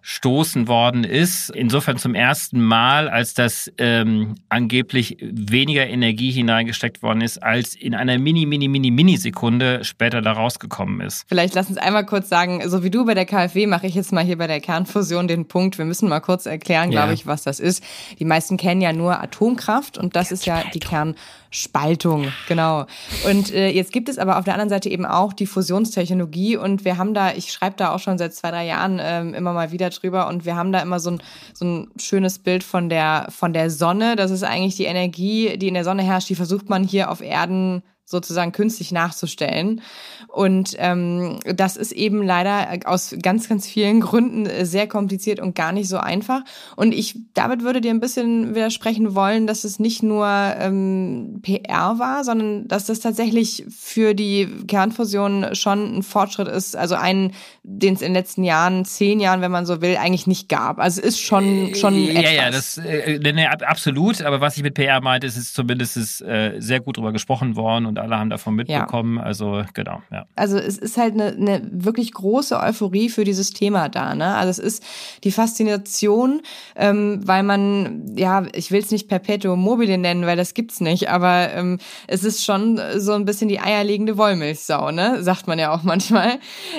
stoßen worden ist. Insofern zum ersten Mal, als das ähm, angeblich weniger Energie hineingesteckt worden ist, als in einer mini, mini, mini, mini Sekunde später da rausgekommen ist. Vielleicht lass uns einmal kurz sagen, so wie du bei der KfW mache ich jetzt mal hier bei der Kernfusion den Punkt. Wir müssen mal kurz erklären, glaube ja. ich, was das ist. Die meisten kennen ja nur Atomkraft und das ist ja die Kern Spaltung, genau. Und äh, jetzt gibt es aber auf der anderen Seite eben auch die Fusionstechnologie und wir haben da, ich schreibe da auch schon seit zwei, drei Jahren ähm, immer mal wieder drüber und wir haben da immer so ein, so ein schönes Bild von der, von der Sonne. Das ist eigentlich die Energie, die in der Sonne herrscht, die versucht man hier auf Erden sozusagen künstlich nachzustellen. Und ähm, das ist eben leider aus ganz, ganz vielen Gründen sehr kompliziert und gar nicht so einfach. Und ich damit würde dir ein bisschen widersprechen wollen, dass es nicht nur ähm, PR war, sondern dass das tatsächlich für die Kernfusion schon ein Fortschritt ist. Also einen, den es in den letzten Jahren, zehn Jahren, wenn man so will, eigentlich nicht gab. Also es ist schon schon ja, etwas. ja, das äh, ne, absolut. Aber was ich mit PR meinte, ist, ist zumindest ist, äh, sehr gut drüber gesprochen worden und alle haben davon mitbekommen. Ja. Also genau, ja. Also es ist halt eine, eine wirklich große Euphorie für dieses Thema da. Ne? Also es ist die Faszination, ähm, weil man, ja, ich will es nicht Perpetuum mobile nennen, weil das gibt's nicht, aber ähm, es ist schon so ein bisschen die eierlegende Wollmilchsau, ne? sagt man ja auch manchmal.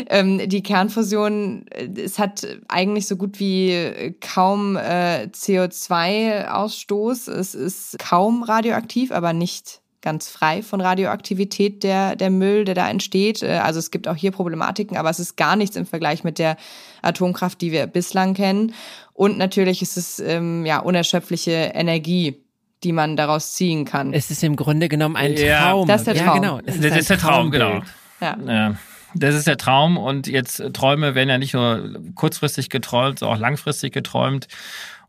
Ähm, die Kernfusion, es hat eigentlich so gut wie kaum äh, CO2-Ausstoß. Es ist kaum radioaktiv, aber nicht ganz frei von Radioaktivität, der, der Müll, der da entsteht. Äh, also es gibt auch hier Problematiken, aber es ist gar nichts im Vergleich mit der Atomkraft, die wir bislang kennen. Und natürlich ist es ähm, ja unerschöpfliche Energie, die man daraus ziehen kann. Es ist im Grunde genommen ein Traum. Ja, das ist der Traum. Ja, genau. Das ist, das ist der Traum, genau. Ja. ja. Das ist der Traum und jetzt Träume werden ja nicht nur kurzfristig geträumt, sondern auch langfristig geträumt.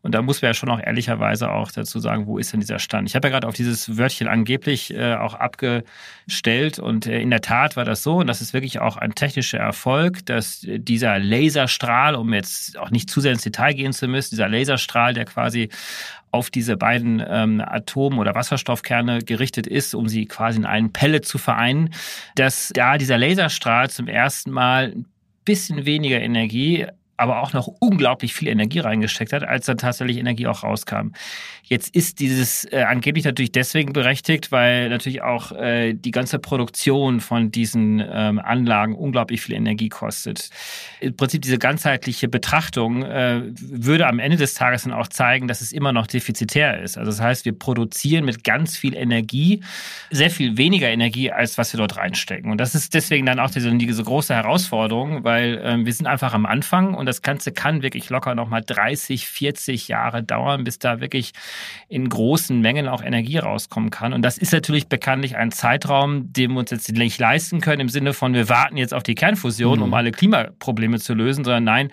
Und da muss man ja schon auch ehrlicherweise auch dazu sagen, wo ist denn dieser Stand? Ich habe ja gerade auf dieses Wörtchen angeblich äh, auch abgestellt und äh, in der Tat war das so und das ist wirklich auch ein technischer Erfolg, dass dieser Laserstrahl, um jetzt auch nicht zu sehr ins Detail gehen zu müssen, dieser Laserstrahl, der quasi auf diese beiden ähm, Atom- oder Wasserstoffkerne gerichtet ist, um sie quasi in einen Pellet zu vereinen, dass da dieser Laserstrahl zum ersten Mal ein bisschen weniger Energie aber auch noch unglaublich viel Energie reingesteckt hat, als dann tatsächlich Energie auch rauskam. Jetzt ist dieses äh, angeblich natürlich deswegen berechtigt, weil natürlich auch äh, die ganze Produktion von diesen ähm, Anlagen unglaublich viel Energie kostet. Im Prinzip diese ganzheitliche Betrachtung äh, würde am Ende des Tages dann auch zeigen, dass es immer noch defizitär ist. Also das heißt, wir produzieren mit ganz viel Energie sehr viel weniger Energie, als was wir dort reinstecken. Und das ist deswegen dann auch diese, diese große Herausforderung, weil ähm, wir sind einfach am Anfang und das Ganze kann wirklich locker nochmal 30, 40 Jahre dauern, bis da wirklich in großen Mengen auch Energie rauskommen kann. Und das ist natürlich bekanntlich ein Zeitraum, den wir uns jetzt nicht leisten können, im Sinne von, wir warten jetzt auf die Kernfusion, mhm. um alle Klimaprobleme zu lösen, sondern nein,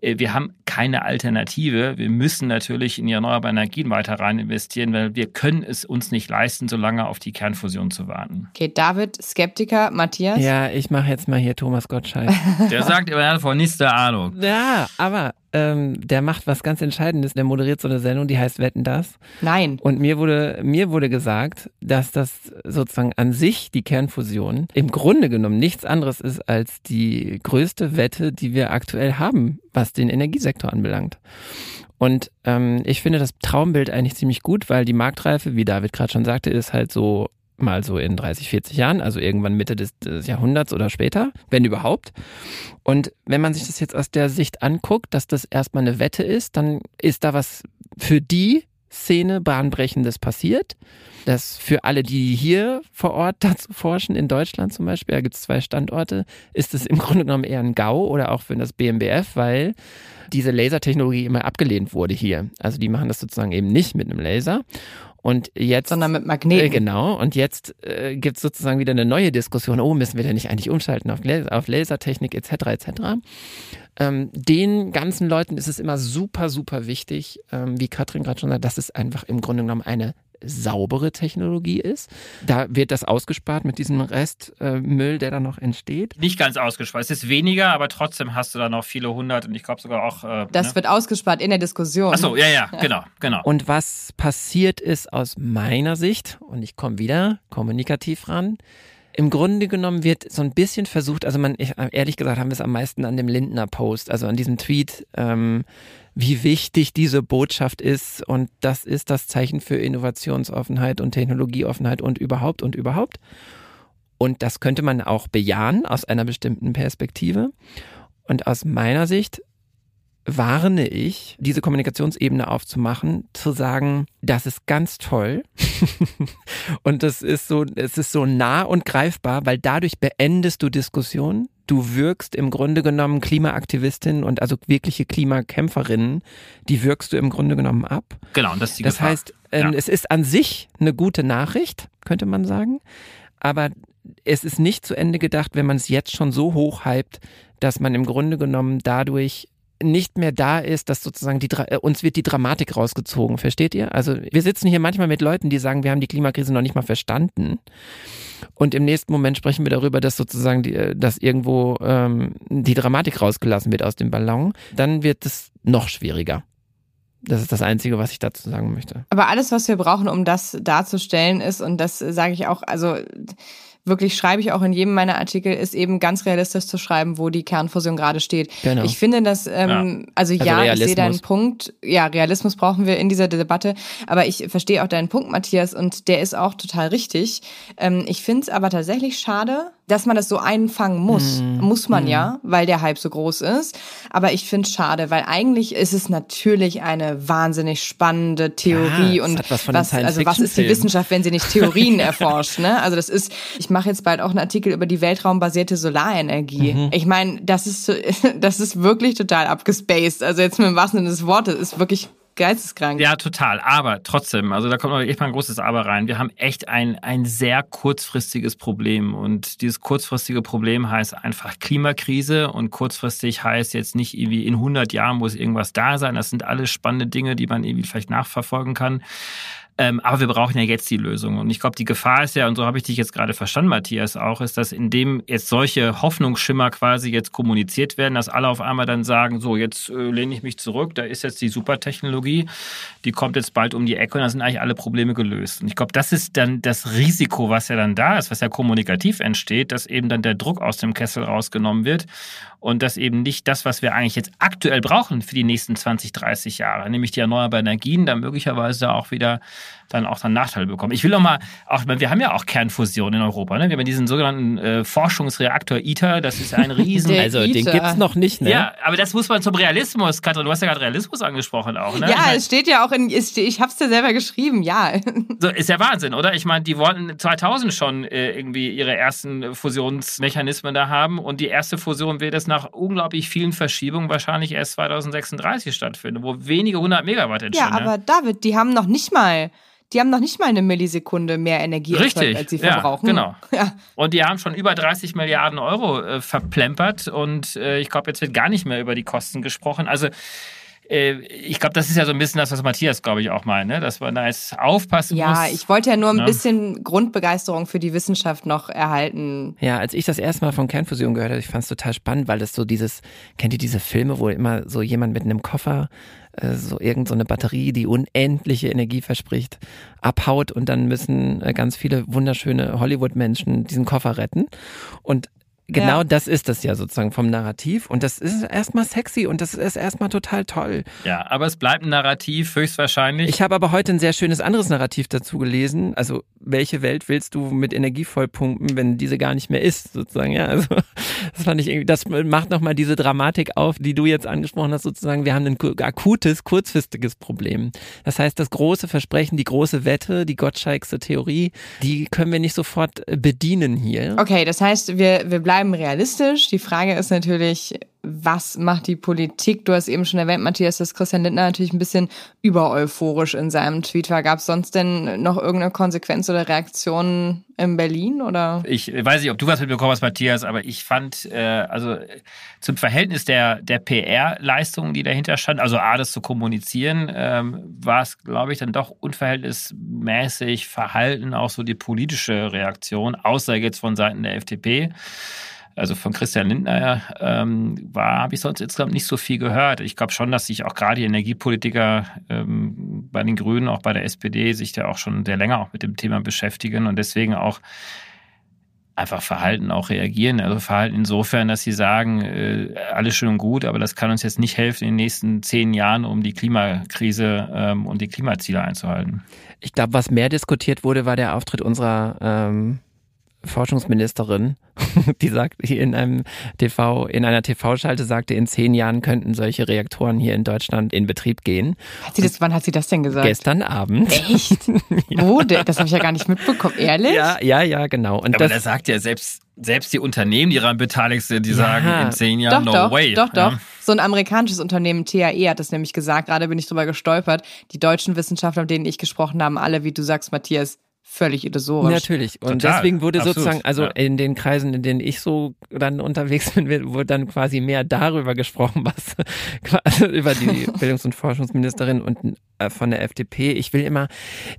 äh, wir haben keine Alternative. Wir müssen natürlich in die erneuerbaren Energien weiter rein investieren, weil wir können es uns nicht leisten, so lange auf die Kernfusion zu warten. Okay, David, Skeptiker, Matthias? Ja, ich mache jetzt mal hier Thomas Gottschalk. Der sagt, er hat von nichts der Ahnung. Ja, aber ähm, der macht was ganz Entscheidendes. Der moderiert so eine Sendung, die heißt Wetten das. Nein. Und mir wurde, mir wurde gesagt, dass das sozusagen an sich die Kernfusion im Grunde genommen nichts anderes ist als die größte Wette, die wir aktuell haben, was den Energiesektor anbelangt. Und ähm, ich finde das Traumbild eigentlich ziemlich gut, weil die Marktreife, wie David gerade schon sagte, ist halt so mal so in 30, 40 Jahren, also irgendwann Mitte des, des, Jahrhunderts oder später, wenn überhaupt. Und wenn man sich das jetzt aus der Sicht anguckt, dass das erstmal eine Wette ist, dann ist da was für die Szene bahnbrechendes passiert. Das für alle, die hier vor Ort dazu forschen, in Deutschland zum Beispiel, da gibt es zwei Standorte, ist es im Grunde genommen eher ein GAU oder auch für das BMBF, weil diese Lasertechnologie immer abgelehnt wurde hier. Also die machen das sozusagen eben nicht mit einem Laser. Und jetzt. Sondern mit Magneten. Äh, genau. Und jetzt äh, gibt es sozusagen wieder eine neue Diskussion. Oh, müssen wir denn nicht eigentlich umschalten auf, Laser, auf Lasertechnik etc. etc. Ähm, den ganzen Leuten ist es immer super, super wichtig, ähm, wie Katrin gerade schon sagt, das ist einfach im Grunde genommen eine saubere Technologie ist. Da wird das ausgespart mit diesem Restmüll, äh, der da noch entsteht. Nicht ganz ausgespart. Es ist weniger, aber trotzdem hast du da noch viele hundert und ich glaube sogar auch. Äh, das ne? wird ausgespart in der Diskussion. Achso, ja, ja, genau, genau. Und was passiert ist aus meiner Sicht, und ich komme wieder kommunikativ ran, im Grunde genommen wird so ein bisschen versucht, also man, ich, ehrlich gesagt, haben wir es am meisten an dem Lindner Post, also an diesem Tweet, ähm, wie wichtig diese Botschaft ist und das ist das Zeichen für Innovationsoffenheit und Technologieoffenheit und überhaupt und überhaupt. Und das könnte man auch bejahen aus einer bestimmten Perspektive. Und aus meiner Sicht warne ich, diese Kommunikationsebene aufzumachen, zu sagen, das ist ganz toll. und das ist so, es ist so nah und greifbar, weil dadurch beendest du Diskussionen. Du wirkst im Grunde genommen Klimaaktivistinnen und also wirkliche Klimakämpferinnen, die wirkst du im Grunde genommen ab. Genau, und das ist die Das Gefahr. heißt, ähm, ja. es ist an sich eine gute Nachricht, könnte man sagen. Aber es ist nicht zu Ende gedacht, wenn man es jetzt schon so hoch hypt, dass man im Grunde genommen dadurch nicht mehr da ist, dass sozusagen die, äh, uns wird die Dramatik rausgezogen, versteht ihr? Also wir sitzen hier manchmal mit Leuten, die sagen, wir haben die Klimakrise noch nicht mal verstanden. Und im nächsten Moment sprechen wir darüber, dass sozusagen die, äh, dass irgendwo ähm, die Dramatik rausgelassen wird aus dem Ballon. Dann wird es noch schwieriger. Das ist das Einzige, was ich dazu sagen möchte. Aber alles, was wir brauchen, um das darzustellen, ist, und das sage ich auch, also wirklich schreibe ich auch in jedem meiner Artikel, ist eben ganz realistisch zu schreiben, wo die Kernfusion gerade steht. Genau. Ich finde das, ähm, ja. also, also ja, Realismus. ich sehe deinen Punkt. Ja, Realismus brauchen wir in dieser Debatte, aber ich verstehe auch deinen Punkt, Matthias, und der ist auch total richtig. Ähm, ich finde es aber tatsächlich schade, dass man das so einfangen muss. Mm. Muss man mm. ja, weil der Hype so groß ist. Aber ich finde es schade, weil eigentlich ist es natürlich eine wahnsinnig spannende Theorie ja, und was, was also was ist die Wissenschaft, wenn sie nicht Theorien erforscht? Ne? Also das ist, ich mache jetzt bald auch einen Artikel über die weltraumbasierte Solarenergie. Mhm. Ich meine, das ist das ist wirklich total abgespaced. Also jetzt mit dem wahrsten Sinne des Wortes ist wirklich geisteskrank. Ja, total. Aber trotzdem, also da kommt noch echt mal ein großes Aber rein. Wir haben echt ein, ein sehr kurzfristiges Problem. Und dieses kurzfristige Problem heißt einfach Klimakrise. Und kurzfristig heißt jetzt nicht irgendwie in 100 Jahren muss irgendwas da sein. Das sind alles spannende Dinge, die man irgendwie vielleicht nachverfolgen kann. Ähm, aber wir brauchen ja jetzt die Lösung. Und ich glaube, die Gefahr ist ja, und so habe ich dich jetzt gerade verstanden, Matthias, auch, ist, dass indem jetzt solche Hoffnungsschimmer quasi jetzt kommuniziert werden, dass alle auf einmal dann sagen, so, jetzt äh, lehne ich mich zurück, da ist jetzt die Supertechnologie, die kommt jetzt bald um die Ecke und dann sind eigentlich alle Probleme gelöst. Und ich glaube, das ist dann das Risiko, was ja dann da ist, was ja kommunikativ entsteht, dass eben dann der Druck aus dem Kessel rausgenommen wird und dass eben nicht das, was wir eigentlich jetzt aktuell brauchen für die nächsten 20, 30 Jahre, nämlich die erneuerbaren Energien, dann möglicherweise auch wieder dann auch dann Nachteile bekommen. Ich will auch mal, auch, wir haben ja auch Kernfusion in Europa. Ne? Wir haben ja diesen sogenannten äh, Forschungsreaktor ITER. Das ist ein riesen... also den gibt's noch nicht, ne? Ja, aber das muss man zum Realismus, Katrin. Du hast ja gerade Realismus angesprochen auch, ne? Ja, ich mein, es steht ja auch in... Ich hab's dir selber geschrieben, ja. So, ist ja Wahnsinn, oder? Ich meine, die wollten 2000 schon äh, irgendwie ihre ersten Fusionsmechanismen da haben und die erste Fusion wird jetzt nach unglaublich vielen Verschiebungen wahrscheinlich erst 2036 stattfinden, wo wenige hundert Megawatt entstehen. Ja, aber David, die haben noch nicht mal die haben noch nicht mal eine Millisekunde mehr Energie Richtig, als sie verbrauchen. Ja, genau. Ja. Und die haben schon über 30 Milliarden Euro äh, verplempert und äh, ich glaube, jetzt wird gar nicht mehr über die Kosten gesprochen. Also äh, ich glaube, das ist ja so ein bisschen das, was Matthias, glaube ich, auch meint, ne? dass man da jetzt aufpassen ja, muss. Ja, ich wollte ja nur ein ne? bisschen Grundbegeisterung für die Wissenschaft noch erhalten. Ja, als ich das erste Mal von Kernfusion gehört habe, ich fand es total spannend, weil das so dieses, kennt ihr diese Filme, wo immer so jemand mit einem Koffer äh, so irgendeine so Batterie, die unendliche Energie verspricht, abhaut und dann müssen äh, ganz viele wunderschöne Hollywood-Menschen diesen Koffer retten. Und Genau ja. das ist es ja sozusagen vom Narrativ und das ist erstmal sexy und das ist erstmal total toll. Ja, aber es bleibt ein Narrativ, höchstwahrscheinlich. Ich habe aber heute ein sehr schönes anderes Narrativ dazu gelesen. Also, welche Welt willst du mit Energie vollpumpen, wenn diese gar nicht mehr ist, sozusagen, ja? Also, das fand ich irgendwie, das macht nochmal diese Dramatik auf, die du jetzt angesprochen hast, sozusagen. Wir haben ein akutes, kurzfristiges Problem. Das heißt, das große Versprechen, die große Wette, die Gottscheigste Theorie, die können wir nicht sofort bedienen hier. Okay, das heißt, wir, wir bleiben bleiben realistisch. Die Frage ist natürlich, was macht die Politik? Du hast eben schon erwähnt, Matthias, dass Christian Lindner natürlich ein bisschen übereuphorisch in seinem Tweet war. Gab es sonst denn noch irgendeine Konsequenz oder Reaktion in Berlin oder? Ich weiß nicht, ob du was mitbekommen hast, Matthias, aber ich fand, äh, also zum Verhältnis der, der PR-Leistungen, die dahinter stand, also A, das zu kommunizieren, ähm, war es, glaube ich, dann doch unverhältnismäßig verhalten, auch so die politische Reaktion, außer jetzt von Seiten der FDP also von Christian Lindner ähm, war, habe ich sonst insgesamt nicht so viel gehört. Ich glaube schon, dass sich auch gerade die Energiepolitiker ähm, bei den Grünen, auch bei der SPD, sich da auch schon sehr länger auch mit dem Thema beschäftigen und deswegen auch einfach Verhalten auch reagieren. Also Verhalten insofern, dass sie sagen, äh, alles schön und gut, aber das kann uns jetzt nicht helfen in den nächsten zehn Jahren, um die Klimakrise ähm, und die Klimaziele einzuhalten. Ich glaube, was mehr diskutiert wurde, war der Auftritt unserer ähm, Forschungsministerin, die sagt hier in einem TV, in einer TV-Schalte sagte, in zehn Jahren könnten solche Reaktoren hier in Deutschland in Betrieb gehen. Hat sie das, wann hat sie das denn gesagt? Gestern Abend. Echt? ja. Wo? Das habe ich ja gar nicht mitbekommen. Ehrlich? Ja, ja, ja, genau. Und Aber das, sagt ja selbst, selbst die Unternehmen, die daran beteiligt sind, die ja. sagen in zehn Jahren doch, no doch, way. Doch, doch. Ja. So ein amerikanisches Unternehmen, TAE, hat das nämlich gesagt. Gerade bin ich drüber gestolpert. Die deutschen Wissenschaftler, mit denen ich gesprochen habe, alle, wie du sagst, Matthias, völlig illusorisch. Natürlich. Und Total. deswegen wurde Absolut. sozusagen, also ja. in den Kreisen, in denen ich so dann unterwegs bin, wurde dann quasi mehr darüber gesprochen, was also über die Bildungs- und Forschungsministerin und äh, von der FDP. Ich will immer,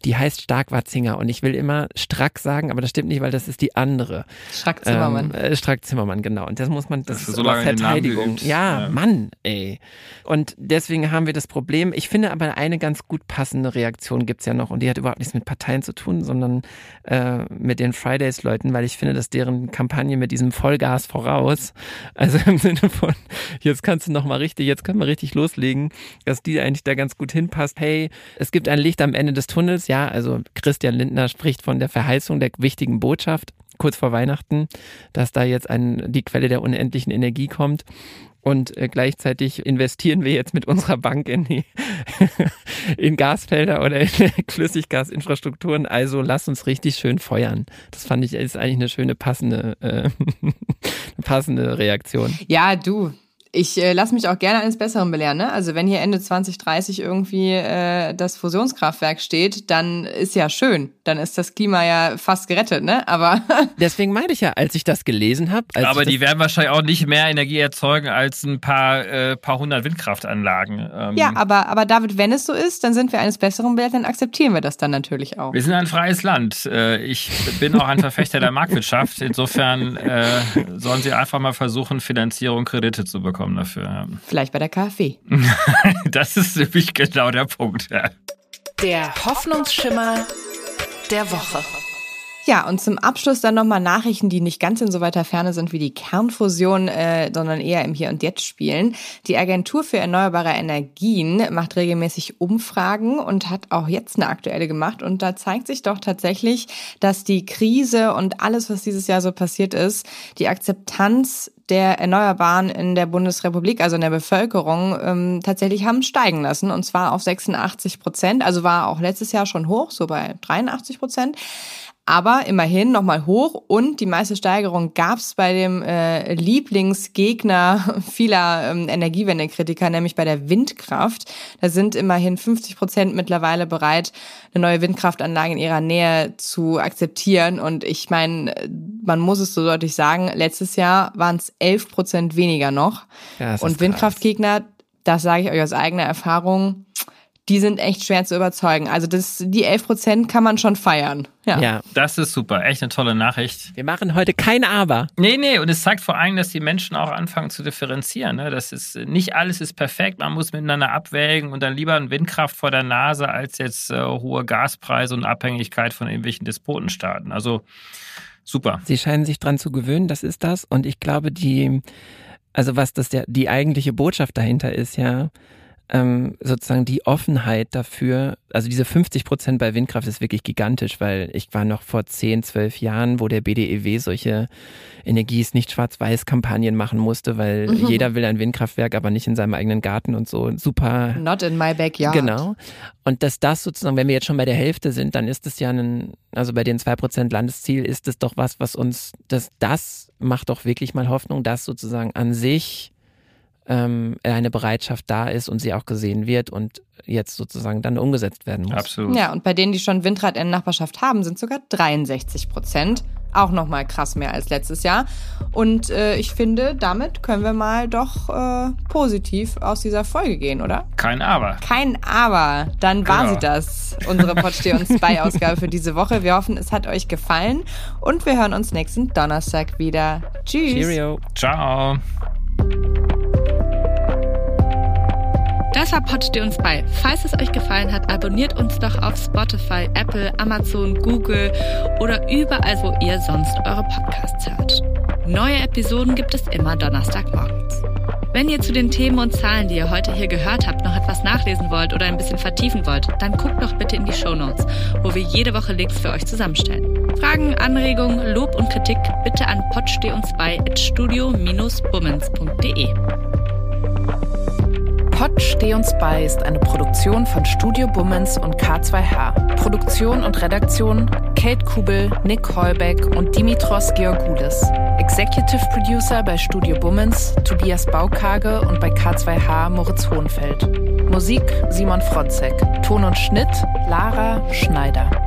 die heißt Stark-Watzinger und ich will immer Strack sagen, aber das stimmt nicht, weil das ist die andere. Strack-Zimmermann. Ähm, äh, Strack-Zimmermann, genau. Und das muss man, das, das ist so lange Verteidigung. Ja, ja, Mann, ey. Und deswegen haben wir das Problem. Ich finde aber eine ganz gut passende Reaktion gibt's ja noch und die hat überhaupt nichts mit Parteien zu tun, sondern sondern äh, mit den Fridays-Leuten, weil ich finde, dass deren Kampagne mit diesem Vollgas voraus, also im Sinne von, jetzt kannst du noch mal richtig, jetzt können wir richtig loslegen, dass die eigentlich da ganz gut hinpasst. Hey, es gibt ein Licht am Ende des Tunnels, ja, also Christian Lindner spricht von der Verheißung der wichtigen Botschaft kurz vor Weihnachten, dass da jetzt ein, die Quelle der unendlichen Energie kommt. Und äh, gleichzeitig investieren wir jetzt mit unserer Bank in, die, in Gasfelder oder in Flüssiggasinfrastrukturen. Also lass uns richtig schön feuern. Das fand ich ist eigentlich eine schöne passende, äh, passende Reaktion. Ja, du, ich äh, lasse mich auch gerne eines Besseren belehren. Ne? Also wenn hier Ende 2030 irgendwie äh, das Fusionskraftwerk steht, dann ist ja schön. Dann ist das Klima ja fast gerettet, ne? Aber deswegen meinte ich ja, als ich das gelesen habe. Aber die werden wahrscheinlich auch nicht mehr Energie erzeugen als ein paar äh, paar hundert Windkraftanlagen. Ähm ja, aber aber David, wenn es so ist, dann sind wir eines Besseren belehrt, dann akzeptieren wir das dann natürlich auch. Wir sind ein freies Land. Äh, ich bin auch ein Verfechter der Marktwirtschaft. Insofern äh, sollen Sie einfach mal versuchen, Finanzierung, Kredite zu bekommen bekommen dafür. Vielleicht bei der KfW. das ist nämlich genau der Punkt. Ja. Der Hoffnungsschimmer der Woche. Ja, und zum Abschluss dann nochmal Nachrichten, die nicht ganz in so weiter Ferne sind wie die Kernfusion, äh, sondern eher im Hier und Jetzt spielen. Die Agentur für erneuerbare Energien macht regelmäßig Umfragen und hat auch jetzt eine aktuelle gemacht. Und da zeigt sich doch tatsächlich, dass die Krise und alles, was dieses Jahr so passiert ist, die Akzeptanz der Erneuerbaren in der Bundesrepublik, also in der Bevölkerung, ähm, tatsächlich haben steigen lassen. Und zwar auf 86 Prozent. Also war auch letztes Jahr schon hoch, so bei 83 Prozent aber immerhin nochmal hoch und die meiste Steigerung gab es bei dem äh, Lieblingsgegner vieler ähm, Energiewendekritiker, nämlich bei der Windkraft. Da sind immerhin 50 Prozent mittlerweile bereit, eine neue Windkraftanlage in ihrer Nähe zu akzeptieren. Und ich meine, man muss es so deutlich sagen, letztes Jahr waren es 11 Prozent weniger noch. Ja, und Windkraftgegner, das sage ich euch aus eigener Erfahrung, die sind echt schwer zu überzeugen. Also das, die 11 Prozent kann man schon feiern. Ja. ja. Das ist super. Echt eine tolle Nachricht. Wir machen heute kein Aber. Nee, nee. Und es zeigt vor allem, dass die Menschen auch anfangen zu differenzieren. Ne? Das ist, nicht alles ist perfekt. Man muss miteinander abwägen und dann lieber ein Windkraft vor der Nase als jetzt äh, hohe Gaspreise und Abhängigkeit von irgendwelchen Despotenstaaten. Also super. Sie scheinen sich dran zu gewöhnen. Das ist das. Und ich glaube, die, also was das der, die eigentliche Botschaft dahinter ist, ja, ähm, sozusagen die Offenheit dafür, also diese 50 Prozent bei Windkraft ist wirklich gigantisch, weil ich war noch vor 10, 12 Jahren, wo der BDEW solche Energie ist nicht schwarz-weiß Kampagnen machen musste, weil mhm. jeder will ein Windkraftwerk, aber nicht in seinem eigenen Garten und so. Super. Not in my backyard. Genau. Und dass das sozusagen, wenn wir jetzt schon bei der Hälfte sind, dann ist es ja ein, also bei den zwei Prozent Landesziel ist es doch was, was uns, das, das macht doch wirklich mal Hoffnung, dass sozusagen an sich ähm, eine Bereitschaft da ist und sie auch gesehen wird und jetzt sozusagen dann umgesetzt werden muss. Absolut. Ja, und bei denen, die schon Windrad in Nachbarschaft haben, sind sogar 63 Prozent. Auch nochmal krass mehr als letztes Jahr. Und äh, ich finde, damit können wir mal doch äh, positiv aus dieser Folge gehen, oder? Kein Aber. Kein Aber. Dann war Genau. sie das, unsere Podsteh und Spy-Ausgabe für diese Woche. Wir hoffen, es hat euch gefallen und wir hören uns nächsten Donnerstag wieder. Tschüss. Cheerio. Ciao. Das war Podsteh uns bei. Falls es euch gefallen hat, abonniert uns doch auf Spotify, Apple, Amazon, Google oder überall, wo ihr sonst eure Podcasts hört. Neue Episoden gibt es immer Donnerstagmorgens. Wenn ihr zu den Themen und Zahlen, die ihr heute hier gehört habt, noch etwas nachlesen wollt oder ein bisschen vertiefen wollt, dann guckt doch bitte in die Shownotes, wo wir jede Woche Links für euch zusammenstellen. Fragen, Anregungen, Lob und Kritik bitte an podsteh-uns-bei@studio-bummens.de. Pod Steh uns bei ist eine Produktion von Studio Bummens und K2H. Produktion und Redaktion Kate Kubel, Nick Heubeck und Dimitros Georgoulis. Executive Producer bei Studio Bummens Tobias Baukage und bei K2H Moritz Hohenfeld. Musik Simon Fronzek. Ton und Schnitt Lara Schneider.